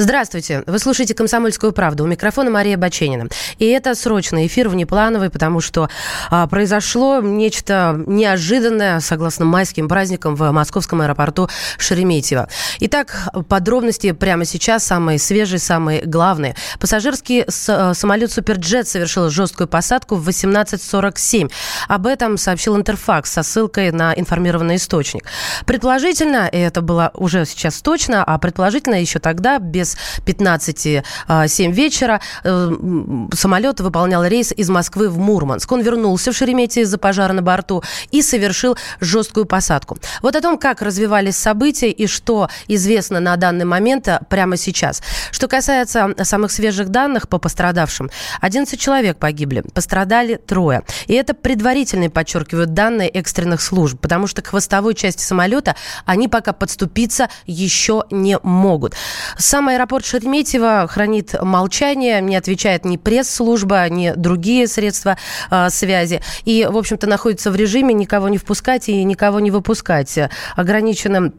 Здравствуйте. Вы слушаете «Комсомольскую правду». У микрофона Мария Баченина. И это срочный эфир внеплановый, потому что а, произошло нечто неожиданное, согласно майским праздникам в московском аэропорту Шереметьево. Итак, подробности прямо сейчас, самые свежие, самые главные. Пассажирский с, самолет «Суперджет» совершил жесткую посадку в 18.47. Об этом сообщил Интерфакс со ссылкой на информированный источник. Предположительно, и это было уже сейчас точно, а предположительно еще тогда, без без 15 7 вечера э, самолет выполнял рейс из Москвы в Мурманск. Он вернулся в Шереметьево из-за пожара на борту и совершил жесткую посадку. Вот о том, как развивались события и что известно на данный момент э, прямо сейчас. Что касается самых свежих данных по пострадавшим, 11 человек погибли, пострадали трое. И это предварительные, подчеркивают, данные экстренных служб, потому что к хвостовой части самолета они пока подступиться еще не могут. Самое аэропорт Шереметьево хранит молчание, не отвечает ни пресс-служба, ни другие средства э, связи. И, в общем-то, находится в режиме никого не впускать и никого не выпускать. Ограниченным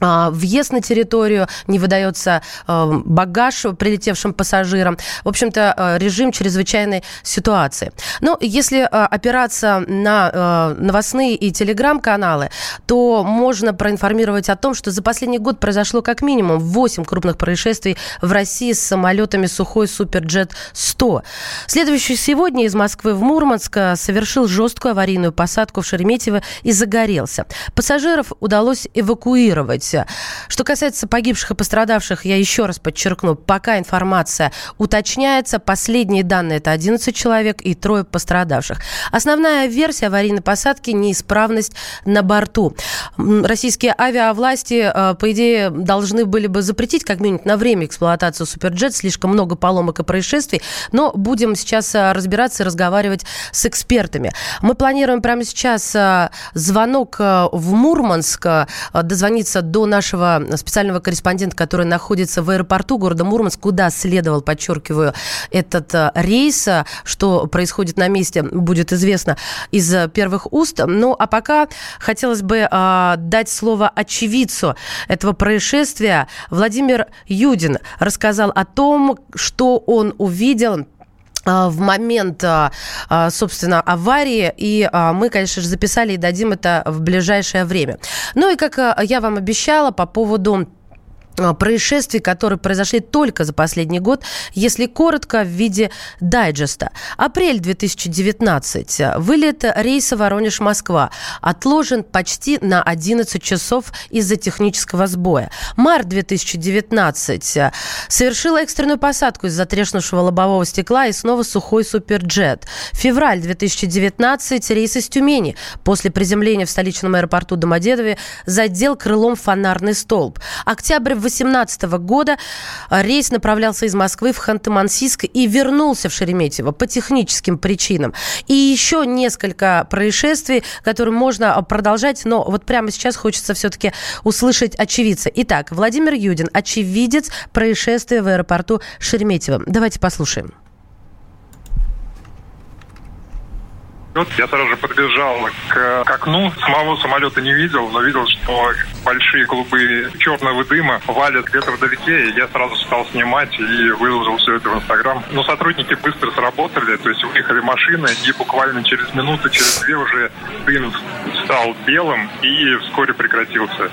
въезд на территорию, не выдается а, багаж прилетевшим пассажирам. В общем-то, а, режим чрезвычайной ситуации. Но если опираться на новостные и телеграм-каналы, то можно проинформировать о том, что за последний год произошло как минимум 8 крупных происшествий в России с самолетами Сухой Суперджет-100. Следующий сегодня из Москвы в Мурманск совершил жесткую аварийную посадку в Шереметьево и загорелся. Пассажиров удалось эвакуировать быть. Что касается погибших и пострадавших, я еще раз подчеркну, пока информация уточняется. Последние данные – это 11 человек и трое пострадавших. Основная версия аварийной посадки – неисправность на борту. Российские авиавласти, э, по идее, должны были бы запретить как минимум на время эксплуатацию Суперджет. Слишком много поломок и происшествий. Но будем сейчас э, разбираться и разговаривать с экспертами. Мы планируем прямо сейчас э, звонок в Мурманск, дозвониться до до нашего специального корреспондента, который находится в аэропорту города Мурманск, куда следовал, подчеркиваю, этот э, рейс. Что происходит на месте, будет известно из первых уст. Ну, а пока хотелось бы э, дать слово очевидцу этого происшествия. Владимир Юдин рассказал о том, что он увидел в момент, а, а, собственно, аварии, и мы, конечно же, записали и дадим это в ближайшее время. Ну и, как я вам обещала, по поводу а, происшествий, которые произошли только за последний год, если коротко, в виде дайджеста. Апрель 2019. Вылет рейса Воронеж-Москва отложен почти на 11 часов из-за технического сбоя. Март 2019. Совершила экстренную посадку из-за треснувшего лобового стекла и снова сухой суперджет. Февраль 2019. Рейс из Тюмени. После приземления в столичном аэропорту Домодедове задел крылом фонарный столб. Октябрь 2018 года э, рейс направлялся из Москвы в Ханты-Мансийск и вернулся в Шереметьево по техническим причинам. И еще несколько происшествий, которые можно э, продолжать, но вот прямо сейчас хочется все-таки услышать очевидца. Итак, Владимир Юдин, очевидец происшествия в аэропорту Шереметьево. Давайте послушаем. Я сразу же подбежал к, к окну, самого самолета не видел, но видел, что большие голубые черного дыма валят где-то вдалеке, и я сразу стал снимать и выложил все это в Инстаграм. Но сотрудники быстро сработали, то есть выехали машины, и буквально через минуту, через две уже дым стал белым и вскоре прекратился.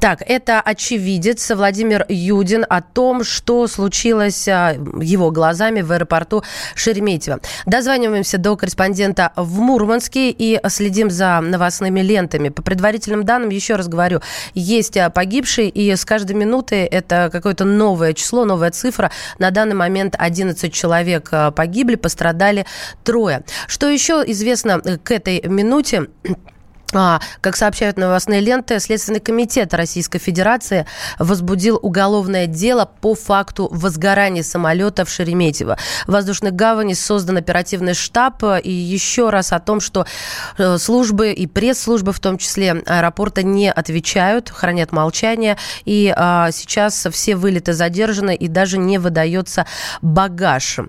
Так, это очевидец Владимир Юдин о том, что случилось а, его глазами в аэропорту Шереметьево. Дозваниваемся до корреспондента в Мурманске и следим за новостными лентами. По предварительным данным, еще раз говорю, есть а, погибшие, и с каждой минуты это какое-то новое число, новая цифра. На данный момент 11 человек а, погибли, пострадали трое. Что еще известно к этой минуте? А, как сообщают новостные ленты, Следственный комитет Российской Федерации возбудил уголовное дело по факту возгорания самолета в Шереметьево. В воздушной гавани создан оперативный штаб. И еще раз о том, что э, службы и пресс-службы, в том числе аэропорта, не отвечают, хранят молчание. И а, сейчас все вылеты задержаны и даже не выдается багаж.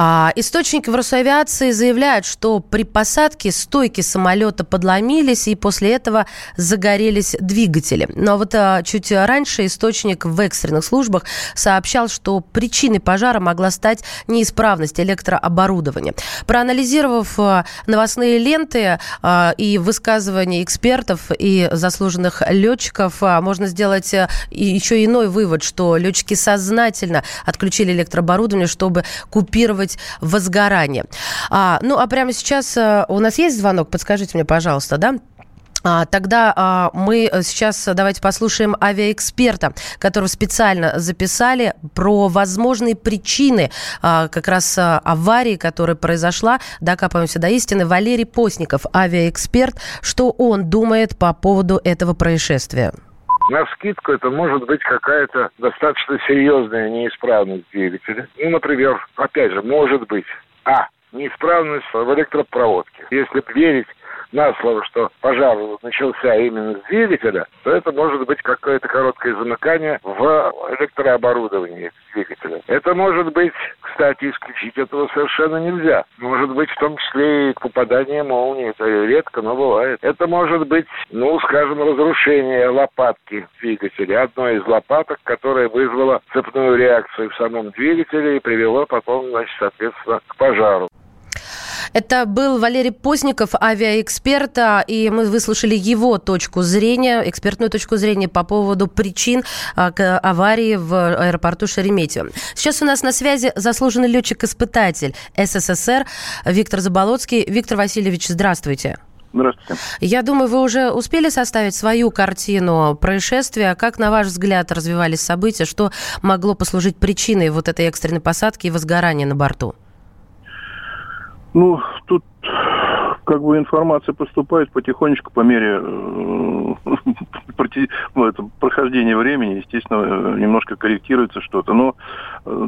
А, источники в Росавиации заявляют, что при посадке стойки самолета подломились, и после этого загорелись двигатели. Но вот а, чуть раньше источник в экстренных службах сообщал, что причиной пожара могла стать неисправность электрооборудования. Проанализировав а, новостные ленты и высказывания экспертов и заслуженных летчиков, можно сделать еще иной вывод, что летчики сознательно отключили электрооборудование, чтобы купировать возгорание. А, ну, а прямо сейчас а, у нас есть звонок? Подскажите мне, пожалуйста, да? А, тогда а, мы сейчас давайте послушаем авиаэксперта, которого специально записали про возможные причины а, как раз аварии, которая произошла. Докапываемся до истины. Валерий Постников, авиаэксперт. Что он думает по поводу этого происшествия? На скидку это может быть какая-то достаточно серьезная неисправность двигателя. Ну, например, опять же, может быть, а, неисправность в электропроводке. Если верить на слово, что пожар начался именно с двигателя, то это может быть какое-то короткое замыкание в электрооборудовании двигателя. Это может быть, кстати, исключить этого совершенно нельзя. Может быть, в том числе и попадание молнии. Это редко, но бывает. Это может быть, ну, скажем, разрушение лопатки двигателя. Одной из лопаток, которая вызвала цепную реакцию в самом двигателе и привело потом, значит, соответственно, к пожару. Это был Валерий Постников, авиаэксперт, и мы выслушали его точку зрения, экспертную точку зрения по поводу причин а, аварии в аэропорту Шереметьево. Сейчас у нас на связи заслуженный летчик-испытатель СССР Виктор Заболоцкий. Виктор Васильевич, здравствуйте. Здравствуйте. Я думаю, вы уже успели составить свою картину происшествия. Как, на ваш взгляд, развивались события? Что могло послужить причиной вот этой экстренной посадки и возгорания на борту? Ну, тут как бы информация поступает потихонечку по мере э, ну, прохождения времени, естественно, немножко корректируется что-то. Но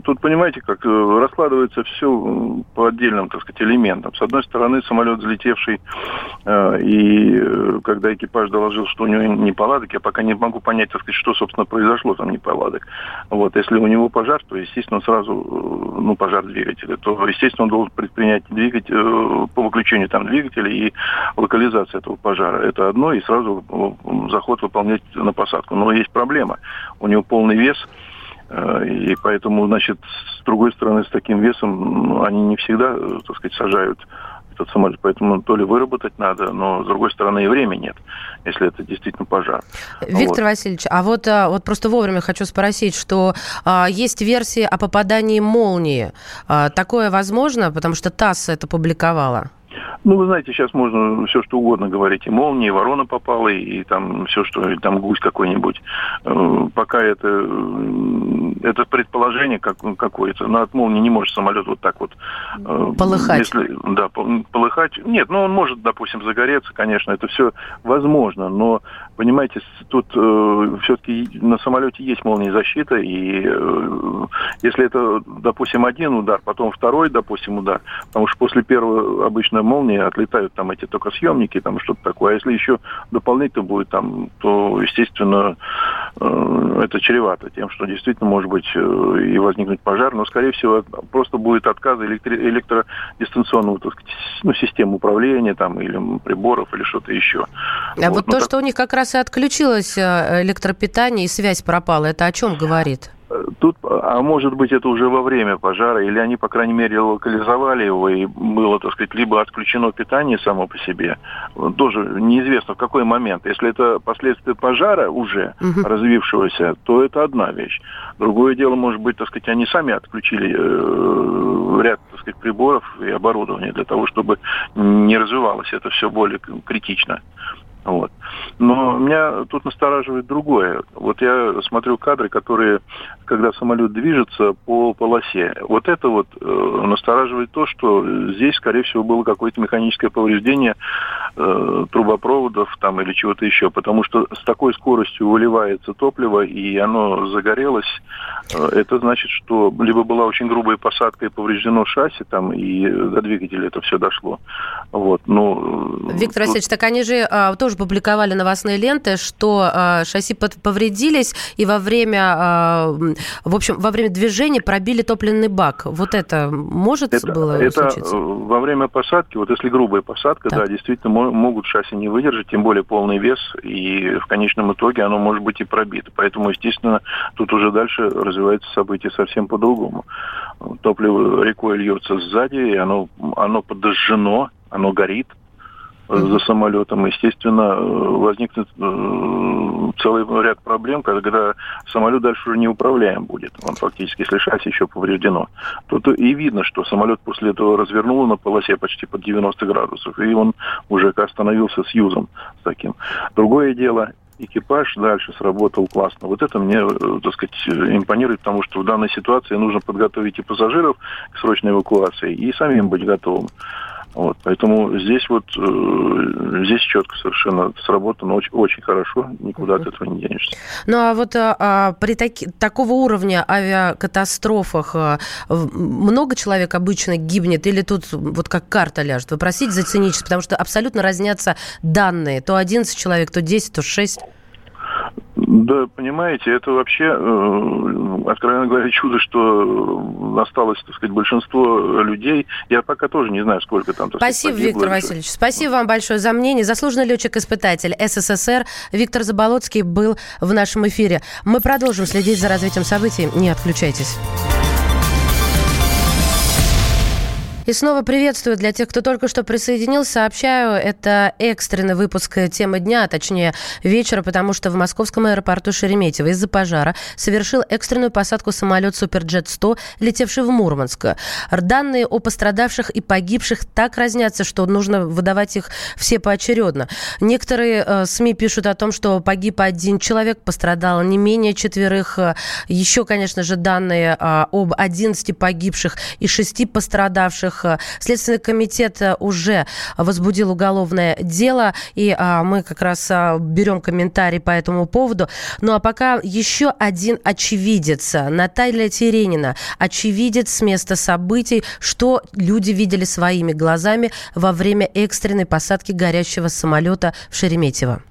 тут, понимаете, как раскладывается все по отдельным, так сказать, элементам. С одной стороны, самолет взлетевший, и когда экипаж доложил, что у него неполадок, я пока не могу понять, так сказать, что, собственно, произошло там неполадок. Вот, если у него пожар, то, естественно, сразу, ну, пожар двигателя, то, естественно, он должен предпринять двигатель, по выключению там двигателя, и локализация этого пожара. Это одно, и сразу заход выполнять на посадку. Но есть проблема. У него полный вес, э, и поэтому, значит, с другой стороны, с таким весом ну, они не всегда, э, так сказать, сажают этот самолет. Поэтому то ли выработать надо, но с другой стороны и времени нет, если это действительно пожар. Виктор вот. Васильевич, а вот, а, вот просто вовремя хочу спросить, что а, есть версии о попадании молнии. А, такое возможно, потому что ТАСС это публиковала? Ну, вы знаете, сейчас можно все что угодно говорить. И молния, и ворона попала, и, и там все, что, и там гусь какой-нибудь. Э, пока это, э, это предположение как, какое-то. Но от молнии не может самолет вот так вот... Э, полыхать. Если, да, полыхать. Нет, ну он может, допустим, загореться, конечно, это все возможно. Но, понимаете, тут э, все-таки на самолете есть молния защита, и э, если это, допустим, один удар, потом второй, допустим, удар, потому что после первого обычно молнии отлетают там эти только съемники, там что-то такое. А если еще дополнительно будет там, то, естественно, э, это чревато тем, что действительно может быть э, и возникнуть пожар, но, скорее всего, просто будет отказ электро электродистанционного, так сказать, ну, системы управления там или приборов или что-то еще. А вот, вот то, так... что у них как раз и отключилось э, электропитание и связь пропала, это о чем говорит? Тут, а может быть, это уже во время пожара, или они, по крайней мере, локализовали его, и было, так сказать, либо отключено питание само по себе. Тоже неизвестно, в какой момент. Если это последствия пожара уже угу. развившегося, то это одна вещь. Другое дело, может быть, так сказать, они сами отключили э, ряд, так сказать, приборов и оборудования для того, чтобы не развивалось это все более критично. Вот. Но меня тут настораживает другое. Вот я смотрю кадры, которые, когда самолет движется по полосе. Вот это вот э, настораживает то, что здесь, скорее всего, было какое-то механическое повреждение э, трубопроводов там или чего-то еще, потому что с такой скоростью выливается топливо, и оно загорелось, э, это значит, что либо была очень грубая посадка и повреждено шасси там, и до двигателя это все дошло. Вот, ну, Виктор Васильевич, так они же а, тоже публиковали новостные ленты, что а, шасси повредились, и во время, а, в общем, во время движения пробили топливный бак. Вот это может это, было это случиться? во время посадки, вот если грубая посадка, так. да, действительно могут шасси не выдержать, тем более полный вес, и в конечном итоге оно может быть и пробито. Поэтому, естественно, тут уже дальше развивается событие совсем по-другому. Топливо рекой льется сзади, и оно, оно подожжено, оно горит, за самолетом, естественно, возникнет э, целый ряд проблем, когда самолет дальше уже неуправляем будет. Он фактически, если шасси еще повреждено. Тут и видно, что самолет после этого развернуло на полосе почти под 90 градусов, и он уже остановился с юзом с таким. Другое дело, экипаж дальше сработал классно. Вот это мне, э, так сказать, импонирует, потому что в данной ситуации нужно подготовить и пассажиров к срочной эвакуации, и самим быть готовым. Вот, поэтому здесь вот э, здесь четко совершенно сработано очень, очень хорошо, никуда от этого не денешься. Ну а вот а, а при таки, такого уровня авиакатастрофах а, много человек обычно гибнет или тут вот как карта ляжет? Вы просите за циничность, потому что абсолютно разнятся данные. То 11 человек, то 10, то 6. Да, понимаете, это вообще, э, откровенно говоря, чудо, что осталось, так сказать, большинство людей. Я пока тоже не знаю, сколько там. Спасибо, сказать, Виктор Васильевич. Спасибо вам большое за мнение. Заслуженный летчик-испытатель СССР Виктор Заболоцкий был в нашем эфире. Мы продолжим следить за развитием событий. Не отключайтесь. И снова приветствую для тех, кто только что присоединился. Сообщаю, это экстренный выпуск темы дня, а точнее вечера, потому что в московском аэропорту Шереметьево из-за пожара совершил экстренную посадку самолет Суперджет-100, летевший в Мурманск. Данные о пострадавших и погибших так разнятся, что нужно выдавать их все поочередно. Некоторые э, СМИ пишут о том, что погиб один человек, пострадало не менее четверых. Еще, конечно же, данные э, об 11 погибших и 6 пострадавших. Э, Следственный комитет э, уже возбудил уголовное дело, и а, мы как раз а, берем комментарий по этому поводу. Ну а пока еще один очевидец, Наталья Теренина, очевидец с места событий, что люди видели своими глазами во время экстренной посадки горящего самолета в Шереметьево.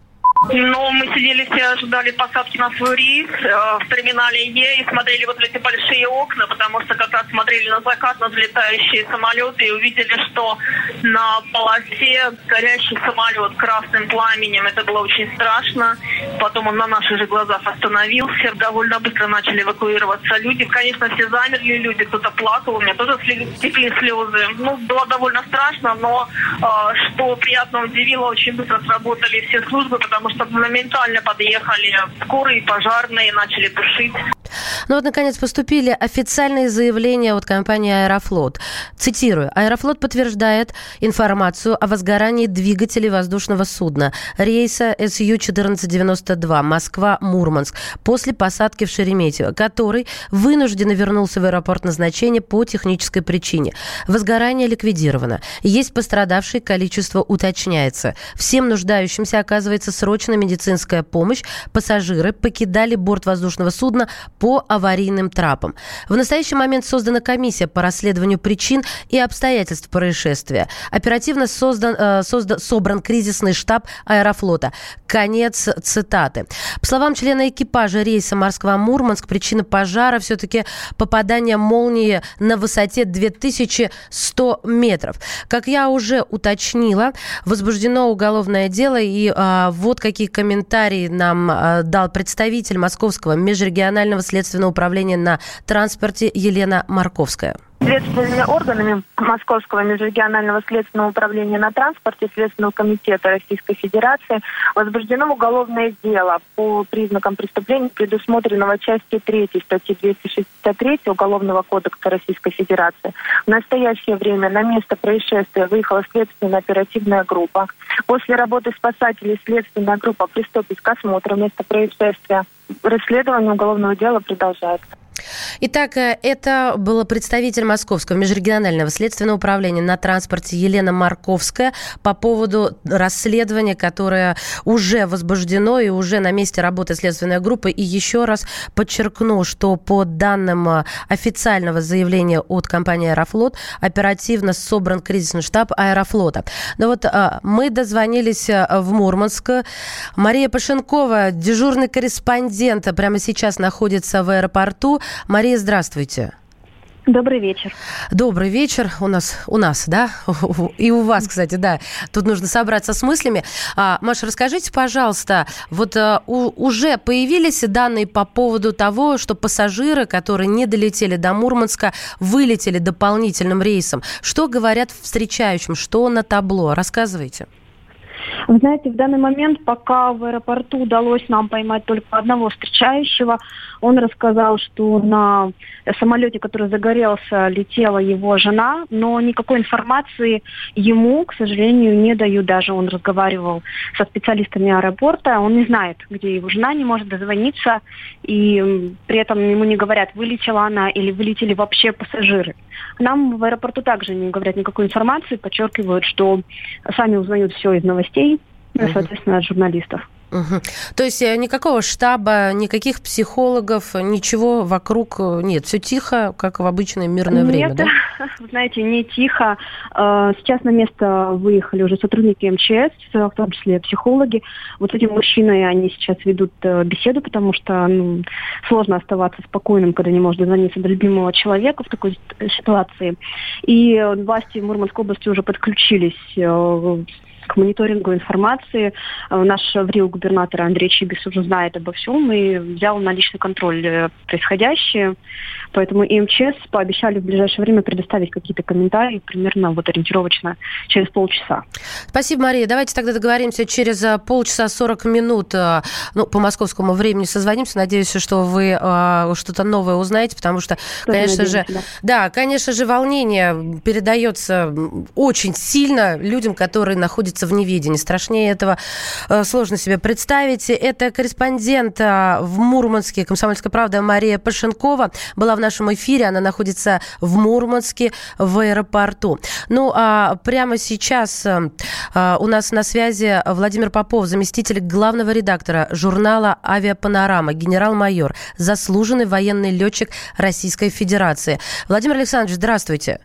Но мы сидели все, ожидали посадки на свой рейс э, в терминале Е и смотрели вот эти большие окна, потому что как раз смотрели на закат, на взлетающие самолеты и увидели, что на полосе горящий самолет красным пламенем. Это было очень страшно. Потом он на наших же глазах остановился. Довольно быстро начали эвакуироваться люди. Конечно, все замерли люди, кто-то плакал, у меня тоже текли слезы. Ну, было довольно страшно, но э, что приятно удивило, очень быстро сработали все службы, потому что моментально подъехали скорые, пожарные, начали тушить. Ну вот, наконец, поступили официальные заявления от компании «Аэрофлот». Цитирую. «Аэрофлот подтверждает информацию о возгорании двигателей воздушного судна рейса СЮ-1492 Москва-Мурманск после посадки в Шереметьево, который вынужденно вернулся в аэропорт назначения по технической причине. Возгорание ликвидировано. Есть пострадавшие, количество уточняется. Всем нуждающимся оказывается срочная медицинская помощь. Пассажиры покидали борт воздушного судна по аварийным трапам. В настоящий момент создана комиссия по расследованию причин и обстоятельств происшествия. Оперативно создан, э, создан, собран кризисный штаб аэрофлота. Конец цитаты. По словам члена экипажа рейса Москва-Мурманск, причина пожара все-таки попадание молнии на высоте 2100 метров. Как я уже уточнила, возбуждено уголовное дело, и а, вот какие комментарии нам а, дал представитель Московского межрегионального следственного управления на транспорте Елена Марковская. Следственными органами Московского межрегионального следственного управления на транспорте Следственного комитета Российской Федерации возбуждено уголовное дело по признакам преступления, предусмотренного части 3 статьи 263 Уголовного кодекса Российской Федерации. В настоящее время на место происшествия выехала следственная оперативная группа. После работы спасателей следственная группа приступит к осмотру места происшествия. Расследование уголовного дела продолжается. Итак, э, это был представитель Московского межрегионального следственного управления на транспорте Елена Марковская по поводу расследования, которое уже возбуждено и уже на месте работы следственной группы. И еще раз подчеркну, что по данным э, официального заявления от компании «Аэрофлот» оперативно собран кризисный штаб «Аэрофлота». Но вот э, мы дозвонились в Мурманск. Мария Пашенкова, дежурный корреспондент, прямо сейчас находится в аэропорту. Мария, здравствуйте. Добрый вечер. Добрый вечер у нас, у нас, да, и у вас, кстати, да. Тут нужно собраться с мыслями. А, Маша, расскажите, пожалуйста, вот а, у, уже появились данные по поводу того, что пассажиры, которые не долетели до Мурманска, вылетели дополнительным рейсом. Что говорят встречающим, что на табло? Рассказывайте. Вы знаете, в данный момент, пока в аэропорту удалось нам поймать только одного встречающего, он рассказал, что на самолете, который загорелся, летела его жена, но никакой информации ему, к сожалению, не дают. Даже он разговаривал со специалистами аэропорта, он не знает, где его жена, не может дозвониться, и при этом ему не говорят, вылетела она или вылетели вообще пассажиры. Нам в аэропорту также не говорят никакой информации, подчеркивают, что сами узнают все из новостей, угу. соответственно, от журналистов. Угу. То есть э, никакого штаба, никаких психологов, ничего вокруг э, нет. Все тихо, как в обычное мирное нет, время, да? знаете, не тихо. Э, сейчас на место выехали уже сотрудники МЧС, в том числе психологи. Вот этим мужчиной они сейчас ведут беседу, потому что ну, сложно оставаться спокойным, когда не можно дозвониться до любимого человека в такой ситуации. И власти Мурманской области уже подключились к мониторингу информации. Э, наш ВРИО-губернатор Андрей Чибис уже знает обо всем и взял на личный контроль э, происходящее. Поэтому и МЧС пообещали в ближайшее время предоставить какие-то комментарии примерно вот ориентировочно через полчаса. Спасибо, Мария. Давайте тогда договоримся через э, полчаса 40 минут, ну, по московскому времени созвонимся. Надеюсь, что вы э, что-то новое узнаете, потому что, Тоже конечно надеюсь, же, да. да, конечно же, волнение передается очень сильно людям, которые находятся находится в неведении. Страшнее этого э, сложно себе представить. Это корреспондент э, в Мурманске «Комсомольская правда» Мария Пашенкова была в нашем эфире. Она находится в Мурманске в аэропорту. Ну, а прямо сейчас э, у нас на связи Владимир Попов, заместитель главного редактора журнала «Авиапанорама», генерал-майор, заслуженный военный летчик Российской Федерации. Владимир Александрович, здравствуйте.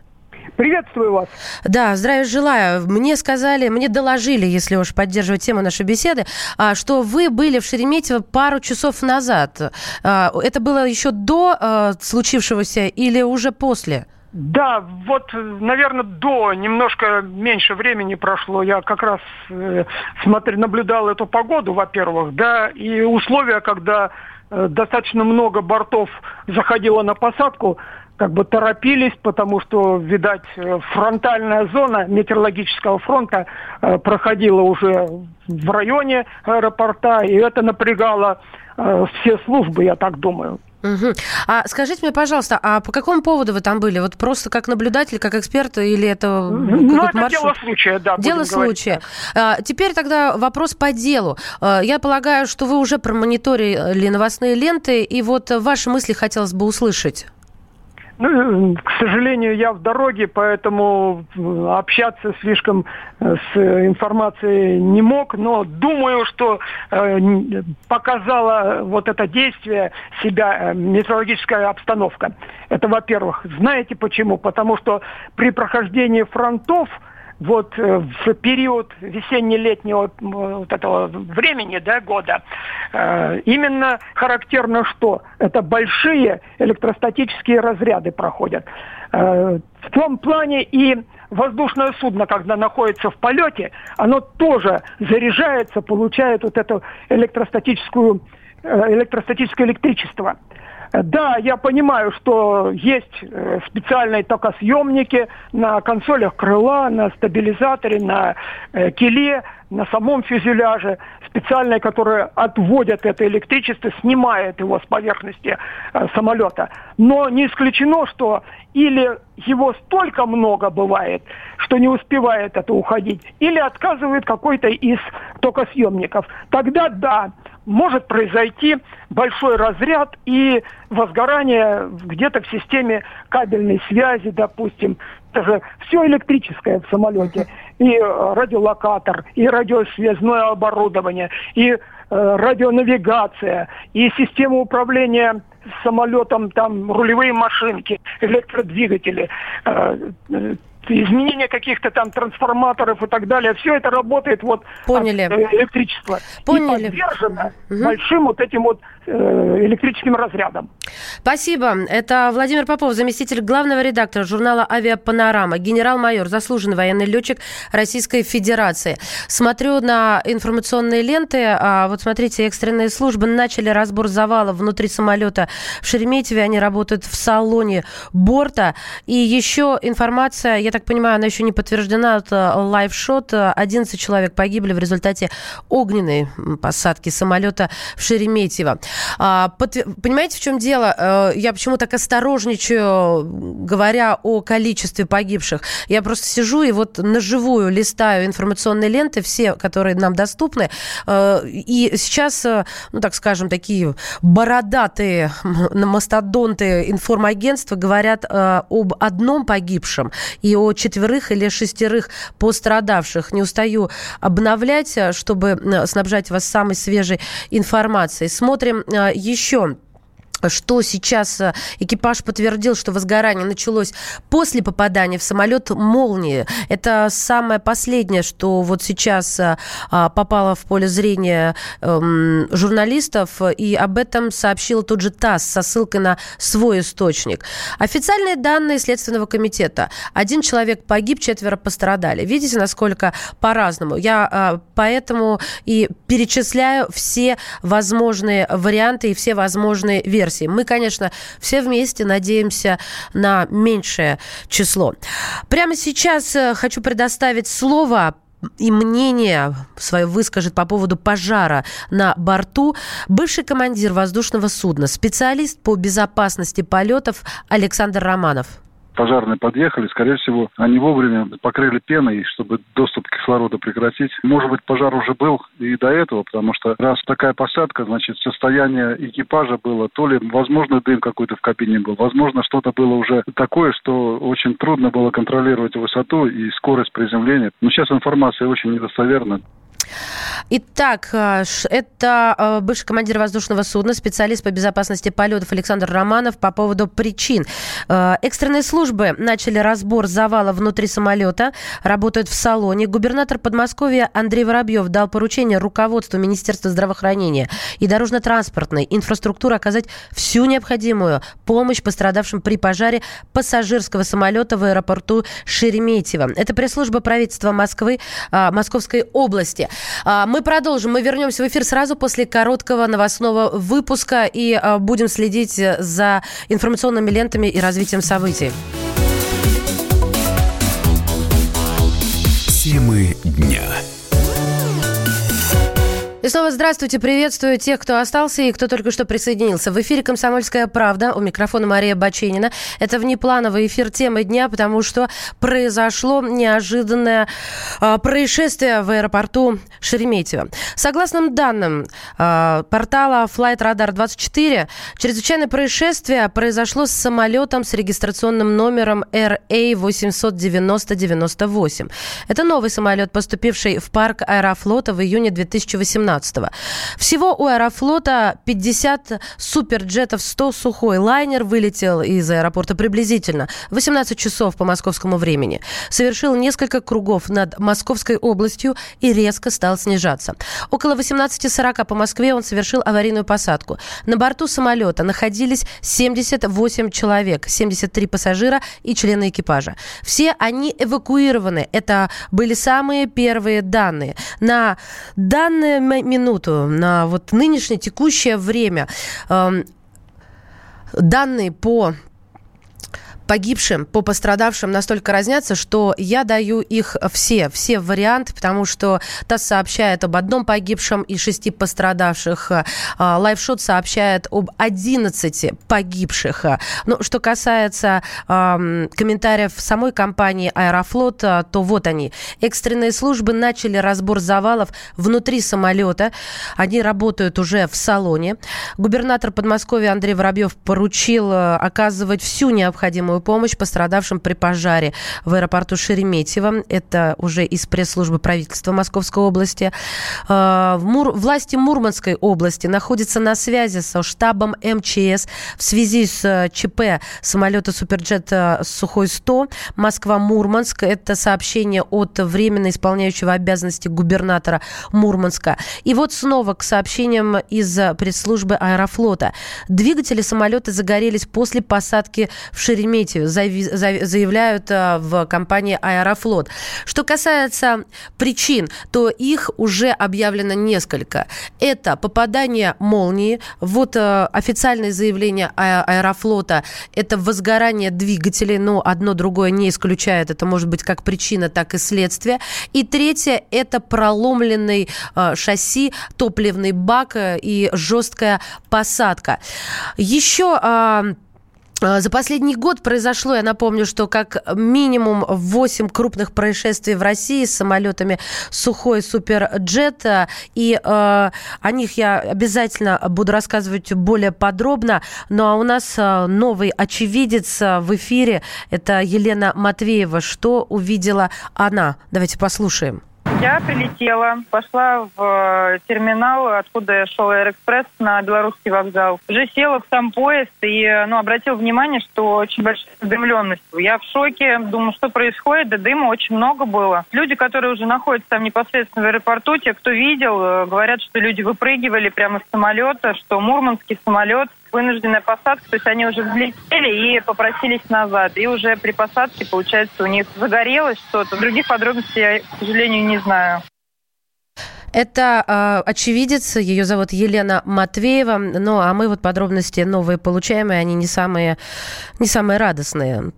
Приветствую вас. Да, здравия желаю. Мне сказали, мне доложили, если уж поддерживать тему нашей беседы, а, что вы были в Шереметьево пару часов назад. А, это было еще до а, случившегося или уже после? Да, вот, наверное, до немножко меньше времени прошло. Я как раз э, смотри, наблюдал эту погоду, во-первых, да, и условия, когда э, достаточно много бортов заходило на посадку как бы торопились, потому что, видать, э, фронтальная зона метеорологического фронта э, проходила уже в районе аэропорта, и это напрягало э, все службы, я так думаю. Угу. А скажите мне, пожалуйста, а по какому поводу вы там были? Вот просто как наблюдатель, как эксперт, или это Ну, это маршрут? дело случая, да. Дело случая. А, теперь тогда вопрос по делу. А, я полагаю, что вы уже промониторили новостные ленты, и вот ваши мысли хотелось бы услышать. Ну, к сожалению, я в дороге, поэтому э, общаться слишком э, с информацией не мог, но думаю, что э, показала вот это действие себя метеорологическая обстановка. Это во-первых. Знаете почему? Потому что при прохождении фронтов вот э, в период весенне-летнего вот этого времени, да, года, э, именно характерно что? Это большие электростатические разряды проходят. Э, в том плане и воздушное судно, когда находится в полете, оно тоже заряжается, получает вот это электростатическую, электростатическое электричество. Да, я понимаю, что есть э, специальные токосъемники на консолях крыла, на стабилизаторе, на э, киле, на самом фюзеляже, специальные, которые отводят это электричество, снимают его с поверхности э, самолета. Но не исключено, что или его столько много бывает, что не успевает это уходить, или отказывает какой-то из токосъемников. Тогда да, может произойти большой разряд и возгорание где-то в системе кабельной связи, допустим. Это же все электрическое в самолете. И э, радиолокатор, и радиосвязное оборудование, и э, радионавигация, и система управления самолетом, там рулевые машинки, электродвигатели, э, изменение каких-то там трансформаторов и так далее, все это работает вот Поняли. от э, электричества. Поняли. И поддержано угу. большим вот этим вот электрическим разрядом. Спасибо. Это Владимир Попов, заместитель главного редактора журнала «Авиапанорама», генерал-майор, заслуженный военный летчик Российской Федерации. Смотрю на информационные ленты. А, вот смотрите, экстренные службы начали разбор завала внутри самолета в Шереметьеве. Они работают в салоне борта. И еще информация, я так понимаю, она еще не подтверждена. Это лайфшот. 11 человек погибли в результате огненной посадки самолета в Шереметьево. А, понимаете, в чем дело? Э, я почему так осторожничаю, говоря о количестве погибших? Я просто сижу и вот наживую листаю информационные ленты, все, которые нам доступны. Э, и сейчас, э, ну так скажем, такие бородатые мастодонты информагентства говорят об одном погибшем и о четверых или шестерых пострадавших. Не устаю обновлять, чтобы снабжать вас самой свежей информацией. Смотрим еще что сейчас э, экипаж подтвердил, что возгорание началось после попадания в самолет молнии. Это самое последнее, что вот сейчас э, а, попало в поле зрения эм, журналистов, и об этом сообщил тот же ТАСС со ссылкой на свой источник. Официальные данные Следственного комитета. Один человек погиб, четверо пострадали. Видите, насколько по-разному. Я а, поэтому и перечисляю все возможные варианты и все возможные версии версии. Мы, конечно, все вместе надеемся на меньшее число. Прямо сейчас э, хочу предоставить слово и мнение свое выскажет по поводу пожара на борту бывший командир воздушного судна, специалист по безопасности полетов Александр Романов пожарные подъехали, скорее всего, они вовремя покрыли пеной, чтобы доступ к кислороду прекратить. Может быть, пожар уже был и до этого, потому что раз такая посадка, значит, состояние экипажа было, то ли, возможно, дым какой-то в кабине был, возможно, что-то было уже такое, что очень трудно было контролировать высоту и скорость приземления. Но сейчас информация очень недостоверна. Итак, э, это э, бывший командир воздушного судна, специалист по безопасности полетов Александр Романов по поводу причин. Э, экстренные службы начали разбор завала внутри самолета, работают в салоне. Губернатор Подмосковья Андрей Воробьев дал поручение руководству Министерства здравоохранения и дорожно-транспортной инфраструктуры оказать всю необходимую помощь пострадавшим при пожаре пассажирского самолета в аэропорту Шереметьево. Это пресс-служба правительства Москвы, Московской области. Мы продолжим. Мы вернемся в эфир сразу после короткого новостного выпуска и а, будем следить за информационными лентами и развитием событий. И снова здравствуйте, приветствую тех, кто остался и кто только что присоединился. В эфире «Комсомольская правда». У микрофона Мария Баченина. Это внеплановый эфир темы дня, потому что произошло неожиданное э, происшествие в аэропорту Шереметьево. Согласно данным э, портала Flight Radar 24, чрезвычайное происшествие произошло с самолетом с регистрационным номером RA890-98. Это новый самолет, поступивший в парк Аэрофлота в июне 2018 2017 Всего у Аэрофлота 50 суперджетов 100 сухой. Лайнер вылетел из аэропорта приблизительно 18 часов по московскому времени. Совершил несколько кругов над Московской областью и резко стал снижаться. Около 18.40 по Москве он совершил аварийную посадку. На борту самолета находились 78 человек, 73 пассажира и члены экипажа. Все они эвакуированы. Это были самые первые данные. На данный минуту, на вот нынешнее текущее время, эм, данные по погибшим, по пострадавшим настолько разнятся, что я даю их все, все варианты, потому что ТАСС сообщает об одном погибшем и шести пострадавших. А, Лайфшот сообщает об 11 погибших. Ну, что касается э, комментариев самой компании «Аэрофлот», то вот они. Экстренные службы начали разбор завалов внутри самолета. Они работают уже в салоне. Губернатор Подмосковья Андрей Воробьев поручил э, оказывать всю необходимую необходимую помощь пострадавшим при пожаре в аэропорту Шереметьево. Это уже из пресс-службы правительства Московской области. Э, Мур... Власти Мурманской области находятся на связи со штабом МЧС в связи с э, ЧП самолета Суперджет э, Сухой-100 Москва-Мурманск. Это сообщение от временно исполняющего обязанности губернатора Мурманска. И вот снова к сообщениям из пресс-службы Аэрофлота. Двигатели самолета загорелись после посадки в Шереметьево Шереметьево, заявляют э, в компании «Аэрофлот». Что касается причин, то их уже объявлено несколько. Это попадание молнии. Вот э, официальное заявление а-, «Аэрофлота» – это возгорание двигателей, но одно другое не исключает. Это может быть как причина, так и следствие. И третье – это проломленный э, шасси, топливный бак и жесткая посадка. Еще а, за последний год произошло, я напомню, что как минимум 8 крупных происшествий в России с самолетами Сухой Суперджет. И э, о них я обязательно буду рассказывать более подробно. Ну а у нас новый очевидец в эфире. Это Елена Матвеева. Что увидела она? Давайте послушаем. Я прилетела, пошла в э, терминал, откуда шел Аэроэкспресс на Белорусский вокзал. Уже села в сам поезд и э, ну, обратила внимание, что очень большая задымленность. Я в шоке, думаю, что происходит, да дыма очень много было. Люди, которые уже находятся там непосредственно в аэропорту, те, кто видел, э, говорят, что люди выпрыгивали прямо с самолета, что мурманский самолет вынужденная посадка, то есть они уже взлетели и попросились назад. И уже при посадке, получается, у них загорелось что-то. Других подробностей я, к сожалению, не знаю. Это э, очевидец, ее зовут Елена Матвеева. Ну, а мы вот подробности новые получаем, и они не самые, не самые радостные.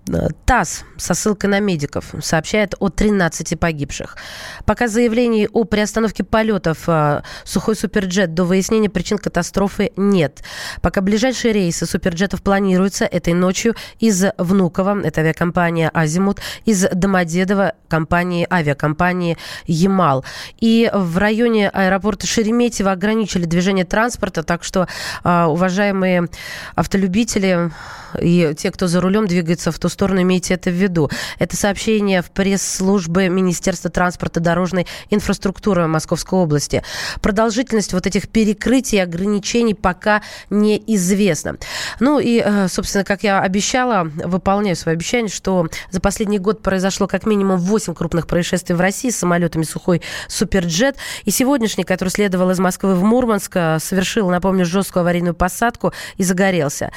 ТАСС со ссылкой на медиков сообщает о 13 погибших. Пока заявлений о приостановке полетов э, сухой суперджет до выяснения причин катастрофы нет. Пока ближайшие рейсы суперджетов планируются этой ночью из Внуково, это авиакомпания «Азимут», из Домодедово, компании, авиакомпании «Ямал». И в районе районе аэропорта Шереметьево ограничили движение транспорта, так что, а, уважаемые автолюбители и те, кто за рулем двигается в ту сторону, имейте это в виду. Это сообщение в пресс-службе Министерства транспорта дорожной инфраструктуры Московской области. Продолжительность вот этих перекрытий и ограничений пока неизвестна. Ну и, э, собственно, как я обещала, выполняю свое обещание, что за последний год произошло как минимум 8 крупных происшествий в России с самолетами «Сухой Суперджет». И сегодняшний, который следовал из Москвы в Мурманск, э, совершил, напомню, жесткую аварийную посадку и загорелся.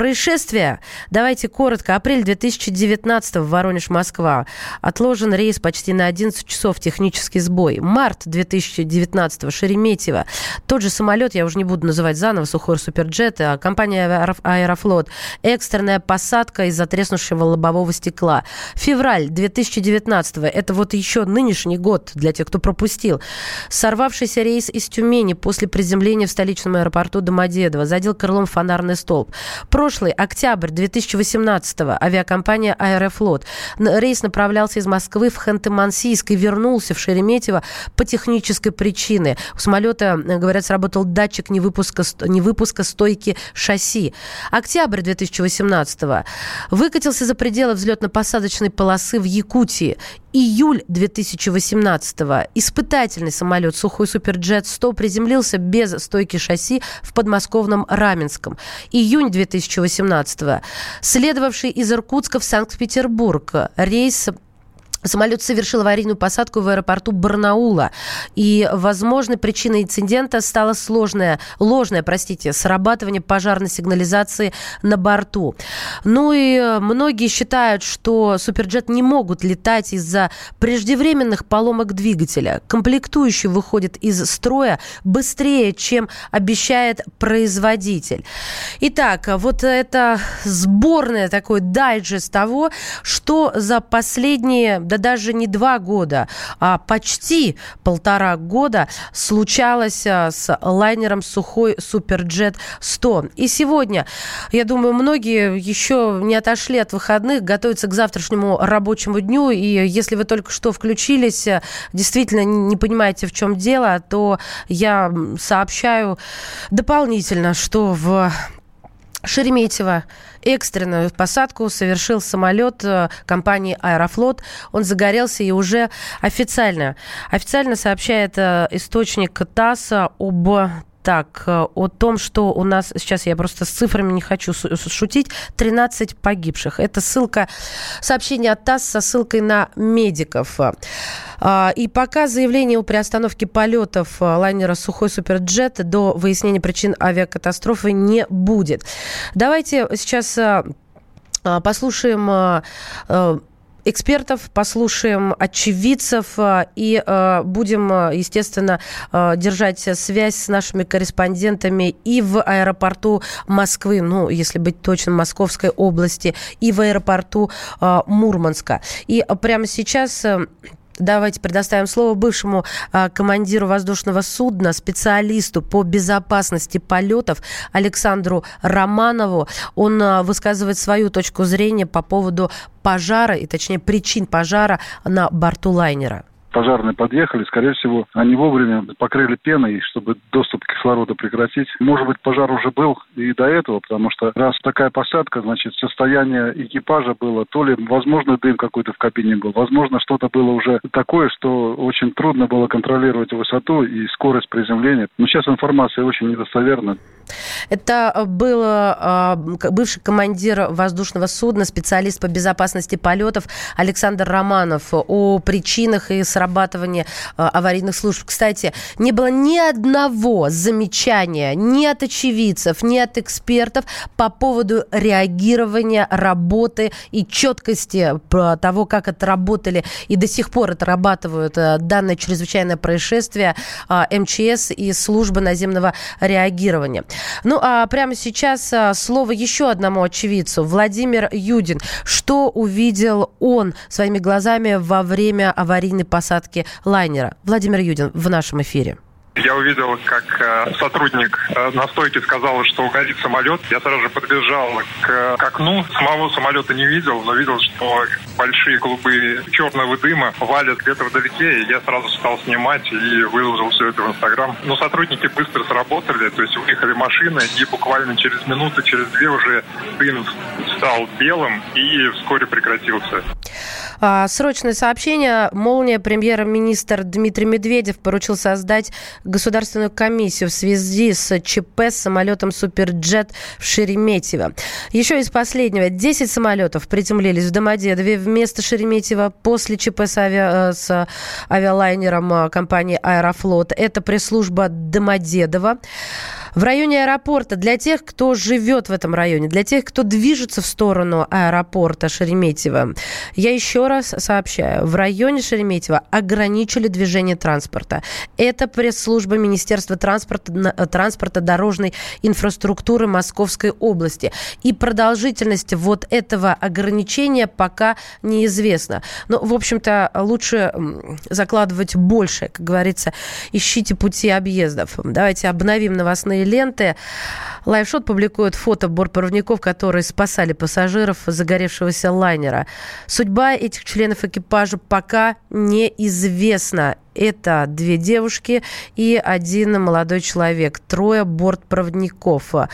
Происшествие, давайте коротко. Апрель 2019 в Воронеж-Москва. Отложен рейс почти на 11 часов, технический сбой. Март 2019 Шереметьево. Тот же самолет, я уже не буду называть заново, Сухой Суперджет, а компания Аэрофлот. Экстренная посадка из-за треснувшего лобового стекла. Февраль 2019 это вот еще нынешний год для тех, кто пропустил. Сорвавшийся рейс из Тюмени после приземления в столичном аэропорту Домодедово задел крылом фонарный столб. Прошлый, октябрь 2018-го, авиакомпания «Аэрофлот». Рейс направлялся из Москвы в Ханты-Мансийск и вернулся в Шереметьево по технической причине. У самолета, говорят, сработал датчик невыпуска, невыпуска стойки шасси. Октябрь 2018-го. Выкатился за пределы взлетно-посадочной полосы в Якутии июль 2018-го испытательный самолет «Сухой Суперджет 100» приземлился без стойки шасси в подмосковном Раменском. Июнь 2018-го следовавший из Иркутска в Санкт-Петербург. Рейс Самолет совершил аварийную посадку в аэропорту Барнаула. И возможной причиной инцидента стало сложное, ложное, простите, срабатывание пожарной сигнализации на борту. Ну и э, многие считают, что Суперджет не могут летать из-за преждевременных поломок двигателя. Комплектующий выходит из строя быстрее, чем обещает производитель. Итак, вот это сборное такой дайджест того, что за последние да даже не два года, а почти полтора года случалось а, с лайнером «Сухой Суперджет 100». И сегодня, я думаю, многие еще не отошли от выходных, готовятся к завтрашнему рабочему дню, и если вы только что включились, действительно не понимаете, в чем дело, то я сообщаю дополнительно, что в Шереметьево экстренную посадку совершил самолет э, компании «Аэрофлот». Он загорелся и уже официально, официально сообщает э, источник ТАСС об так, э, о том, что у нас, сейчас я просто с цифрами не хочу шутить, 13 погибших. Это ссылка, сообщение от ТАСС со ссылкой на медиков. А, и пока заявление о приостановке полетов э, лайнера «Сухой Суперджет» до выяснения причин авиакатастрофы не будет. Давайте сейчас э, послушаем экспертов, послушаем очевидцев э, и э, будем, э, естественно, держать связь с нашими корреспондентами и в аэропорту Москвы, ну, если быть точным, Московской области, и в аэропорту Мурманска. И прямо сейчас Давайте предоставим слово бывшему а, командиру воздушного судна, специалисту по безопасности полетов Александру Романову. Он а, высказывает свою точку зрения по поводу пожара, и точнее причин пожара на борту лайнера пожарные подъехали, скорее всего, они вовремя покрыли пеной, чтобы доступ к кислороду прекратить. Может быть, пожар уже был и до этого, потому что раз такая посадка, значит, состояние экипажа было, то ли, возможно, дым какой-то в кабине был, возможно, что-то было уже такое, что очень трудно было контролировать высоту и скорость приземления. Но сейчас информация очень недостоверна. Это был э, бывший командир воздушного судна, специалист по безопасности полетов Александр Романов о причинах и срабатывания э, аварийных служб. Кстати, не было ни одного замечания ни от очевидцев, ни от экспертов по поводу реагирования, работы и четкости того, как отработали и до сих пор отрабатывают э, данное чрезвычайное происшествие МЧС и службы наземного реагирования. Ну, а прямо сейчас а, слово еще одному очевидцу. Владимир Юдин. Что увидел он своими глазами во время аварийной посадки лайнера? Владимир Юдин в нашем эфире. Я увидел, как э, сотрудник э, на стойке сказал, что горит самолет. Я сразу же подбежал к, к окну. Самого самолета не видел, но видел, что большие клубы черного дыма валят где-то вдалеке. И я сразу стал снимать и выложил все это в Инстаграм. Но сотрудники быстро сработали, то есть выехали машины, и буквально через минуту, через две уже дым стал белым и вскоре прекратился. А, срочное сообщение. Молния премьер-министр Дмитрий Медведев поручил создать государственную комиссию в связи с ЧП с самолетом «Суперджет» в Шереметьево. Еще из последнего. 10 самолетов приземлились в Домодедове вместо Шереметьево после ЧП с, авиа, с авиалайнером а, компании «Аэрофлот». Это пресс-служба Домодедова в районе аэропорта для тех, кто живет в этом районе, для тех, кто движется в сторону аэропорта Шереметьево. Я еще раз сообщаю, в районе Шереметьево ограничили движение транспорта. Это пресс-служба Министерства транспорта, транспорта дорожной инфраструктуры Московской области. И продолжительность вот этого ограничения пока неизвестна. Но, в общем-то, лучше закладывать больше, как говорится, ищите пути объездов. Давайте обновим новостные новостные ленты. Лайфшот публикует фото бортпроводников, которые спасали пассажиров загоревшегося лайнера. Судьба этих членов экипажа пока неизвестна. Это две девушки и один молодой человек, трое бортпроводников. В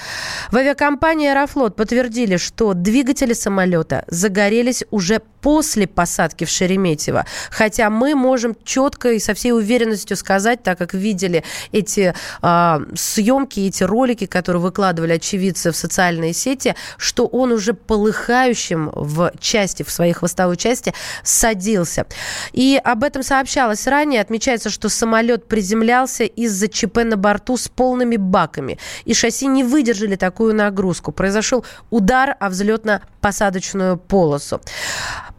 авиакомпании «Аэрофлот» подтвердили, что двигатели самолета загорелись уже после посадки в Шереметьево. Хотя мы можем четко и со всей уверенностью сказать, так как видели эти э, съемки, эти ролики, которые выкладывали очевидцы в социальные сети, что он уже полыхающим в части, в своей хвостовой части садился. И об этом сообщалось ранее. Отмечается, что самолет приземлялся из-за ЧП на борту с полными баками. И шасси не выдержали такую нагрузку. Произошел удар о взлетно-посадочную полосу.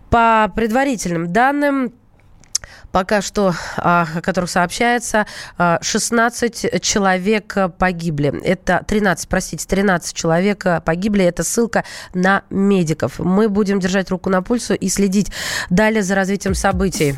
По предварительным данным, пока что, а, о которых сообщается, 16 а, человек погибли. Это 13, простите, 13 человек погибли. Это ссылка на медиков. Мы будем держать руку на пульсу и следить далее за развитием событий.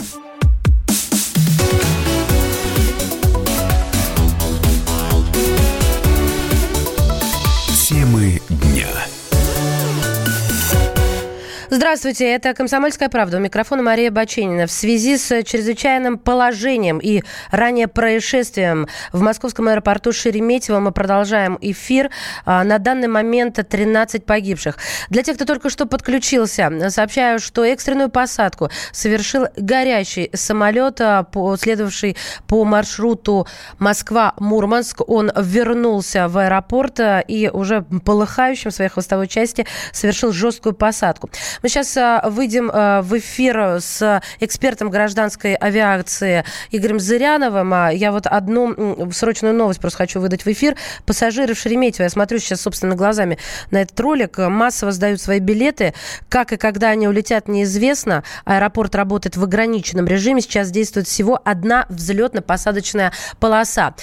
Здравствуйте, это «Комсомольская правда». У микрофона Мария Баченина. В связи с чрезвычайным положением и ранее происшествием в московском аэропорту Шереметьево мы продолжаем эфир. А, на данный момент 13 погибших. Для тех, кто только что подключился, сообщаю, что экстренную посадку совершил горящий самолет, а, следовавший по маршруту Москва-Мурманск. Он вернулся в аэропорт а, и уже полыхающим в своей хвостовой части совершил жесткую посадку. Мы сейчас а, выйдем а, в эфир с экспертом гражданской авиации Игорем Зыряновым. А, я вот одну срочную новость просто хочу выдать в эфир. Пассажиры в Шереметьево, я смотрю сейчас собственно глазами на этот ролик, массово сдают свои билеты. Как и когда они улетят, неизвестно. Аэропорт работает в ограниченном режиме. Сейчас действует всего одна взлетно-посадочная полоса.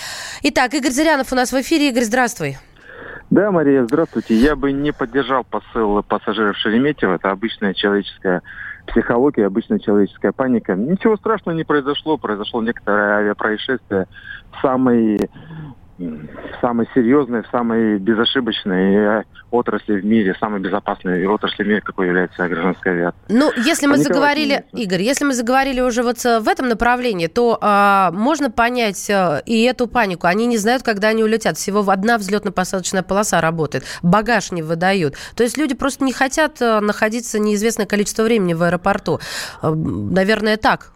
Итак, Игорь Зырянов у нас в эфире. Игорь, здравствуй. Да, Мария, здравствуйте. Я бы не поддержал посыл пассажиров Шереметьево. Это обычная человеческая психология, обычная человеческая паника. Ничего страшного не произошло. Произошло некоторое авиапроисшествие. Самый в самой серьезной, в самой безошибочной отрасли в мире, самой безопасной отрасли в мире, какой является гражданская авиация. Ну, если мы заговорили, Игорь, если мы заговорили уже вот э, в этом направлении, то а, можно понять а, и эту панику. Они не знают, когда они улетят. Всего одна взлетно-посадочная полоса работает. Багаж не выдают. То есть люди просто не хотят э, находиться неизвестное количество времени в аэропорту. Наверное, так Э,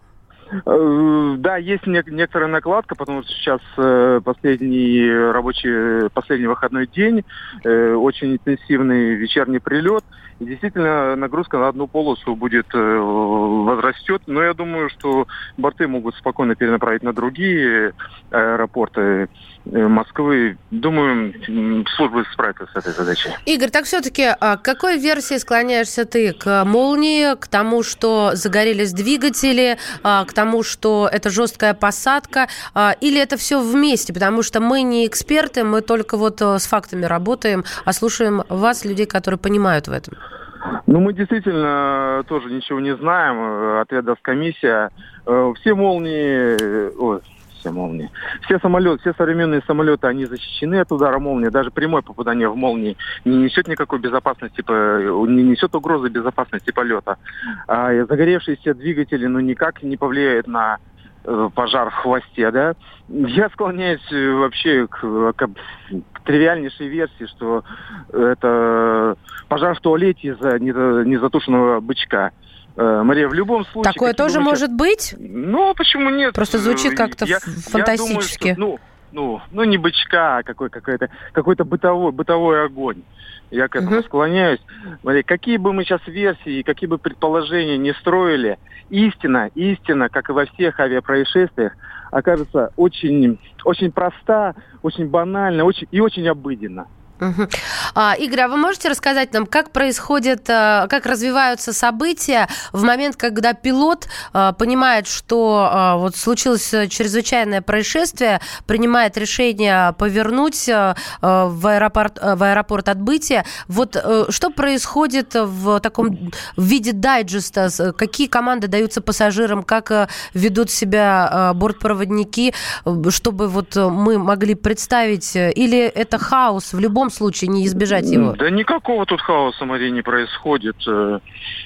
да, есть некоторая накладка, потому что сейчас э, последний рабочий, последний выходной день, э, очень интенсивный вечерний прилет. И действительно, нагрузка на одну полосу будет возрастет, но я думаю, что борты могут спокойно перенаправить на другие аэропорты Москвы. Думаю, службы справятся с этой задачей. Игорь, так все-таки а, к какой версии склоняешься ты? К молнии, к тому, что загорелись двигатели, а, к тому, что это жесткая посадка, а, или это все вместе? Потому что мы не эксперты, мы только вот с фактами работаем, а слушаем вас, людей, которые понимают в этом. Ну, мы действительно тоже ничего не знаем. Ответ даст комиссия. Э, все молнии... Ой, все молнии. Все самолеты, все современные самолеты, они защищены от удара молнии. Даже прямое попадание в молнии не несет никакой безопасности, не несет угрозы безопасности полета. А загоревшиеся двигатели, ну, никак не повлияют на э, пожар в хвосте, да. Я склоняюсь э, вообще к, к, к тривиальнейшей версии, что это пожар в туалете из-за незатушенного бычка. Э, Мария, в любом случае... Такое тоже сейчас... может быть? Ну, почему нет? Просто звучит как-то я, фантастически. Я думаю, что, ну, ну, ну, не бычка, а какой, какой-то, какой-то бытовой, бытовой огонь. Я к этому угу. склоняюсь. Мария, какие бы мы сейчас версии, какие бы предположения не строили, истина, истина, как и во всех авиапроисшествиях, окажется очень, очень проста, очень банальна очень, и очень обыденна. Угу. Игорь, а вы можете рассказать нам, как происходит, э, как развиваются события в момент, когда пилот э, понимает, что э, вот случилось чрезвычайное происшествие, принимает решение повернуть в аэропорт, в аэропорт отбытия. Вот что происходит в таком в виде дайджеста? Какие команды даются пассажирам? Как ведут себя бортпроводники, чтобы вот мы могли представить? Или это хаос в любом случае не избежать его? Да никакого тут хаоса, Мария, не происходит. Э,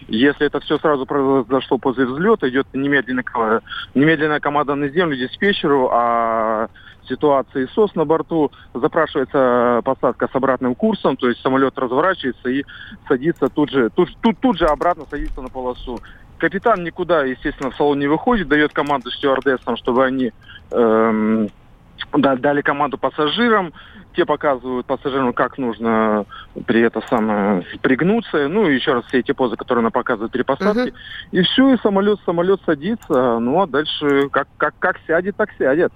если это все сразу произошло после взлета, идет немедленная, немедленная команда на землю диспетчеру, а ситуации СОС на борту, запрашивается посадка с обратным курсом, то есть самолет разворачивается и садится тут же, тут, тут, тут же обратно садится на полосу. Капитан никуда, естественно, в салон не выходит, дает команду стюардессам, чтобы они эм, дали команду пассажирам, те показывают пассажирам, как нужно при это самое пригнуться. Ну, и еще раз все эти позы, которые она показывает при посадке. Угу. И все, и самолет, самолет садится. Ну, а дальше как, как, как сядет, так сядет.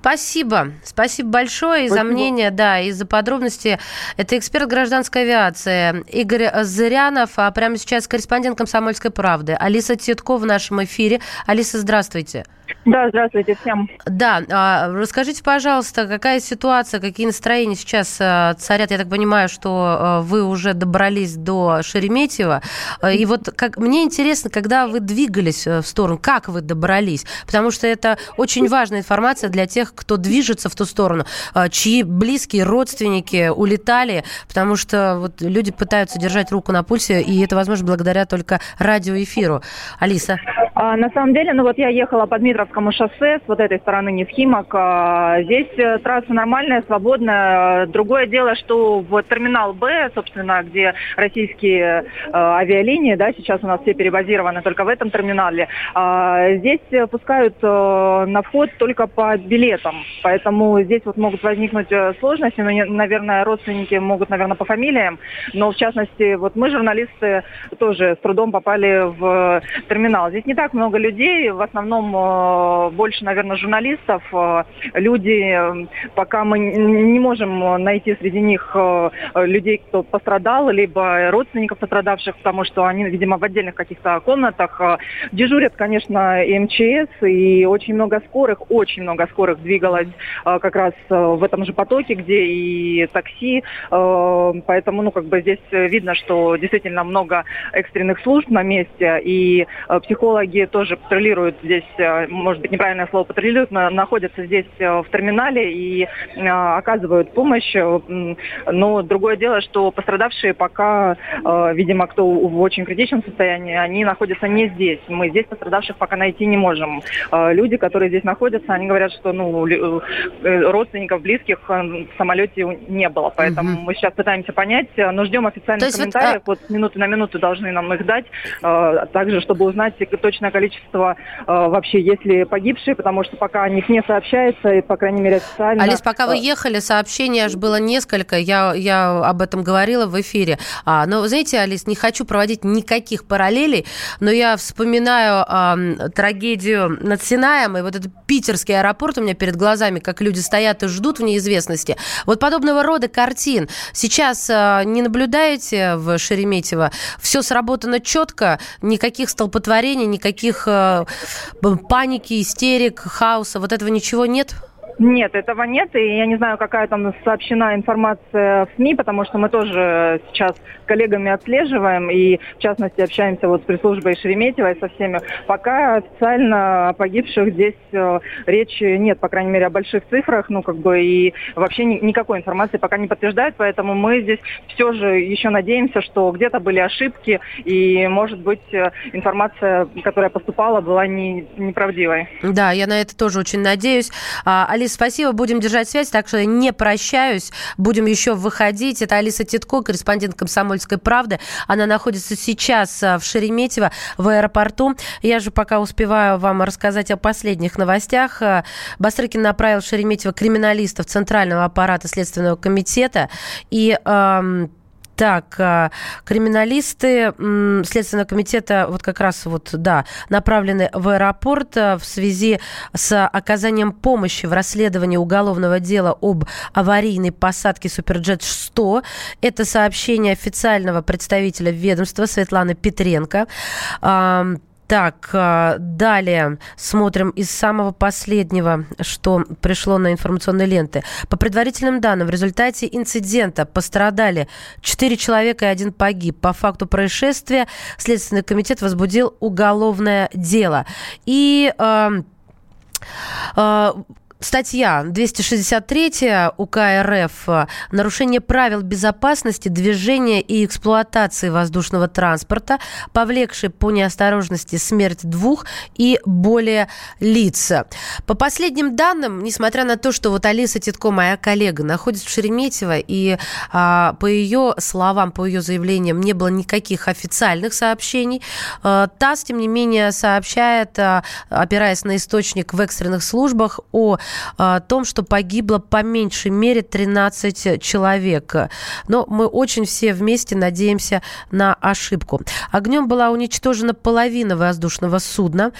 Спасибо. Спасибо большое и Спасибо. за мнение, да, и за подробности. Это эксперт гражданской авиации Игорь Зырянов, а прямо сейчас корреспондент «Комсомольской правды» Алиса Титко в нашем эфире. Алиса, здравствуйте. Да, здравствуйте всем. Да, а, расскажите, пожалуйста, какая ситуация, какие настроения сейчас а, царят? Я так понимаю, что а, вы уже добрались до Шереметьево. И вот как, мне интересно, когда вы двигались в сторону, как вы добрались? Потому что это очень важная информация для тех, кто движется в ту сторону, чьи близкие, родственники улетали, потому что вот люди пытаются держать руку на пульсе, и это возможно благодаря только радиоэфиру. Алиса? А, на самом деле, ну вот я ехала по Дмитровскому шоссе, с вот этой стороны не Нефхимок. А, здесь э, трасса нормальная, свободная. Другое дело, что в терминал Б, собственно, где российские а, авиалинии, да, сейчас у нас все перебазированы только в этом терминале, а, здесь пускают а, на вход только по билетам. Поэтому здесь вот могут возникнуть сложности. Ну, наверное, родственники могут, наверное, по фамилиям. Но, в частности, вот мы, журналисты, тоже с трудом попали в терминал. Здесь не так много людей, в основном э, больше, наверное, журналистов. Э, люди, пока мы не можем найти среди них э, людей, кто пострадал, либо родственников пострадавших, потому что они, видимо, в отдельных каких-то комнатах. Дежурят, конечно, МЧС, и очень много скорых, очень много скорых двигалось как раз в этом же потоке, где и такси. Поэтому, ну, как бы здесь видно, что действительно много экстренных служб на месте, и психологи многие тоже патрулируют здесь, э, может быть, неправильное слово патрулируют, но находятся здесь э, в терминале и э, оказывают помощь. Но другое дело, что пострадавшие пока, видимо, кто в очень критичном состоянии, они находятся не здесь. Мы здесь пострадавших пока найти не можем. Люди, которые здесь находятся, они говорят, что ну, родственников, близких в самолете не было. Поэтому угу. мы сейчас пытаемся понять, но ждем официальных комментариев. Вот, а... вот минуты на минуту должны нам их дать, также, чтобы узнать точно достаточное количество э, вообще, если погибшие, потому что пока о них не сообщается, и, по крайней мере, официально... Алис, пока вы э, ехали, сообщений аж было несколько, я, я об этом говорила в эфире. А, но, знаете, Алис, не хочу проводить никаких параллелей, но я вспоминаю э, трагедию над Синаем, и вот этот питерский аэропорт у меня перед глазами, как люди стоят и ждут в неизвестности. Вот подобного рода картин сейчас э, не наблюдаете в Шереметьево? Все сработано четко, никаких столпотворений, никаких никаких э, паники, истерик, хаоса, вот этого ничего нет? Нет, этого нет, и я не знаю, какая там сообщена информация в СМИ, потому что мы тоже сейчас с коллегами отслеживаем и, в частности, общаемся вот с пресс-службой Шереметьевой со всеми. Пока официально о погибших здесь э, речи нет, по крайней мере, о больших цифрах, ну, как бы, и вообще ни, никакой информации пока не подтверждают, поэтому мы здесь все же еще надеемся, что где-то были ошибки, и, может быть, э, информация, которая поступала, была не, неправдивой. Да, я на это тоже очень надеюсь. А, Алис, спасибо. Будем держать связь, так что я не прощаюсь. Будем еще выходить. Это Алиса Титко, корреспондент «Комсомольской правды». Она находится сейчас а, в Шереметьево, в аэропорту. Я же пока успеваю вам рассказать о последних новостях. А, Бастрыкин направил в Шереметьево криминалистов Центрального аппарата Следственного комитета. И так, а, криминалисты Следственного комитета вот как раз вот, да, направлены в аэропорт а, в связи с оказанием помощи в расследовании уголовного дела об аварийной посадке Суперджет-100. Это сообщение официального представителя ведомства Светланы Петренко. Так, а, далее смотрим из самого последнего, что пришло на информационные ленты. По предварительным данным, в результате инцидента пострадали 4 человека и один погиб. По факту происшествия Следственный комитет возбудил уголовное дело. И э, э, Статья 263 УК РФ «Нарушение правил безопасности движения и эксплуатации воздушного транспорта, повлекший по неосторожности смерть двух и более лиц». По последним данным, несмотря на то, что вот Алиса Титко, моя коллега, находится в Шереметьево, и а, по ее словам, по ее заявлениям, не было никаких официальных сообщений, а, ТАСС, тем не менее, сообщает, а, опираясь на источник в экстренных службах, о о том, что погибло по меньшей мере 13 человек. Но мы очень все вместе надеемся на ошибку. Огнем была уничтожена половина воздушного судна.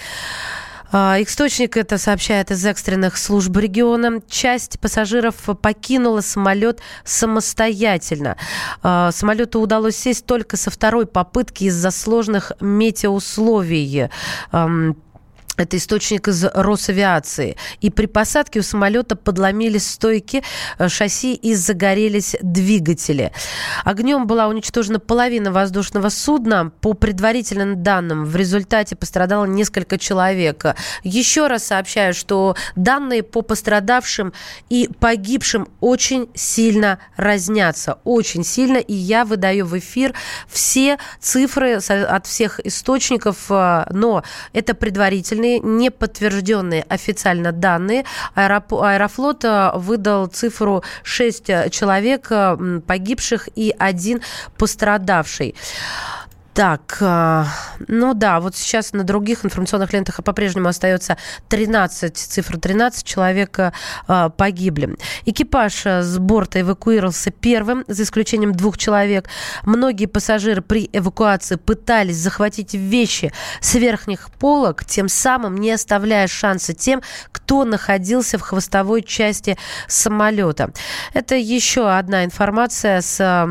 А, источник это сообщает из экстренных служб региона. Часть пассажиров покинула самолет самостоятельно. А, самолету удалось сесть только со второй попытки из-за сложных метеоусловий. Это источник из Росавиации. И при посадке у самолета подломились стойки э, шасси и загорелись двигатели. Огнем была уничтожена половина воздушного судна. По предварительным данным, в результате пострадало несколько человек. Еще раз сообщаю, что данные по пострадавшим и погибшим очень сильно разнятся. Очень сильно. И я выдаю в эфир все цифры от всех источников. Э, но это предварительные официальные, не официально данные. Аэрофлот э, выдал цифру 6 человек э, погибших и один пострадавший. Так, а, ну да, вот сейчас на других информационных лентах по-прежнему остается 13, цифра 13 человек а, погибли. Экипаж а, с борта эвакуировался первым, за исключением двух человек. Многие пассажиры при эвакуации пытались захватить вещи с верхних полок, тем самым не оставляя шанса тем, кто находился в хвостовой части самолета. Это еще одна информация с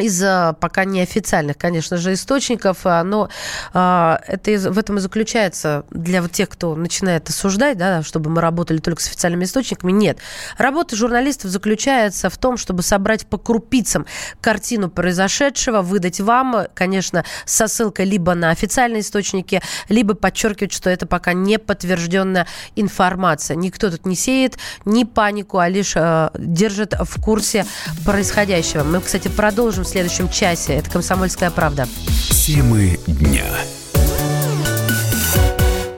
из пока неофициальных, конечно же, источников, а, но а, это в этом и заключается для вот тех, кто начинает осуждать, да, чтобы мы работали только с официальными источниками. Нет. Работа журналистов заключается в том, чтобы собрать по крупицам картину произошедшего, выдать вам, конечно, со ссылкой либо на официальные источники, либо подчеркивать, что это пока не подтвержденная информация. Никто тут не сеет ни панику, а лишь э, держит в курсе происходящего. Мы, кстати, продолжим следующем часе. Это «Комсомольская правда». Темы дня.